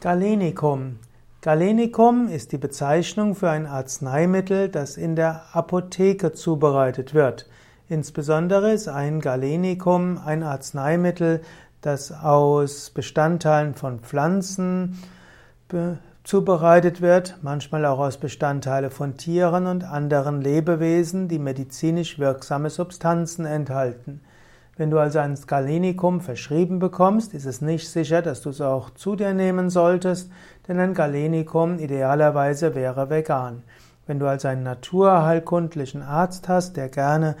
Galenicum. Galenicum ist die Bezeichnung für ein Arzneimittel, das in der Apotheke zubereitet wird. Insbesondere ist ein Galenicum ein Arzneimittel, das aus Bestandteilen von Pflanzen zubereitet wird, manchmal auch aus Bestandteilen von Tieren und anderen Lebewesen, die medizinisch wirksame Substanzen enthalten. Wenn du also ein Galenicum verschrieben bekommst, ist es nicht sicher, dass du es auch zu dir nehmen solltest, denn ein Galenicum idealerweise wäre vegan. Wenn du also einen naturheilkundlichen Arzt hast, der gerne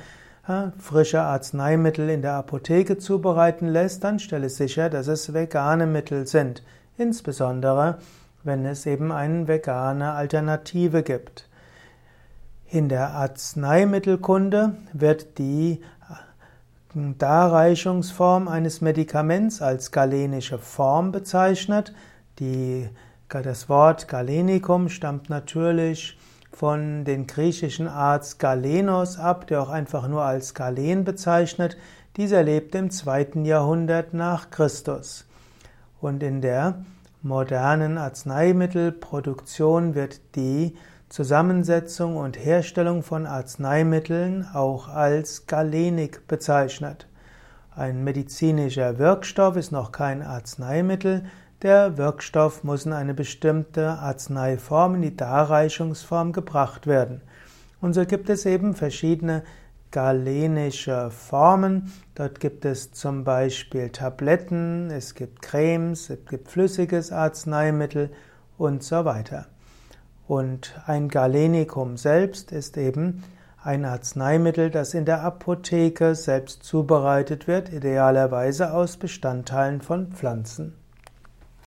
ja, frische Arzneimittel in der Apotheke zubereiten lässt, dann stelle sicher, dass es vegane Mittel sind, insbesondere wenn es eben eine vegane Alternative gibt. In der Arzneimittelkunde wird die Darreichungsform eines Medikaments als galenische Form bezeichnet. Die, das Wort Galenicum stammt natürlich von dem griechischen Arzt Galenos ab, der auch einfach nur als Galen bezeichnet. Dieser lebte im zweiten Jahrhundert nach Christus. Und in der modernen Arzneimittelproduktion wird die Zusammensetzung und Herstellung von Arzneimitteln auch als Galenik bezeichnet. Ein medizinischer Wirkstoff ist noch kein Arzneimittel. Der Wirkstoff muss in eine bestimmte Arzneiform, in die Darreichungsform gebracht werden. Und so gibt es eben verschiedene galenische Formen. Dort gibt es zum Beispiel Tabletten, es gibt Cremes, es gibt flüssiges Arzneimittel und so weiter. Und ein Galenikum selbst ist eben ein Arzneimittel, das in der Apotheke selbst zubereitet wird, idealerweise aus Bestandteilen von Pflanzen.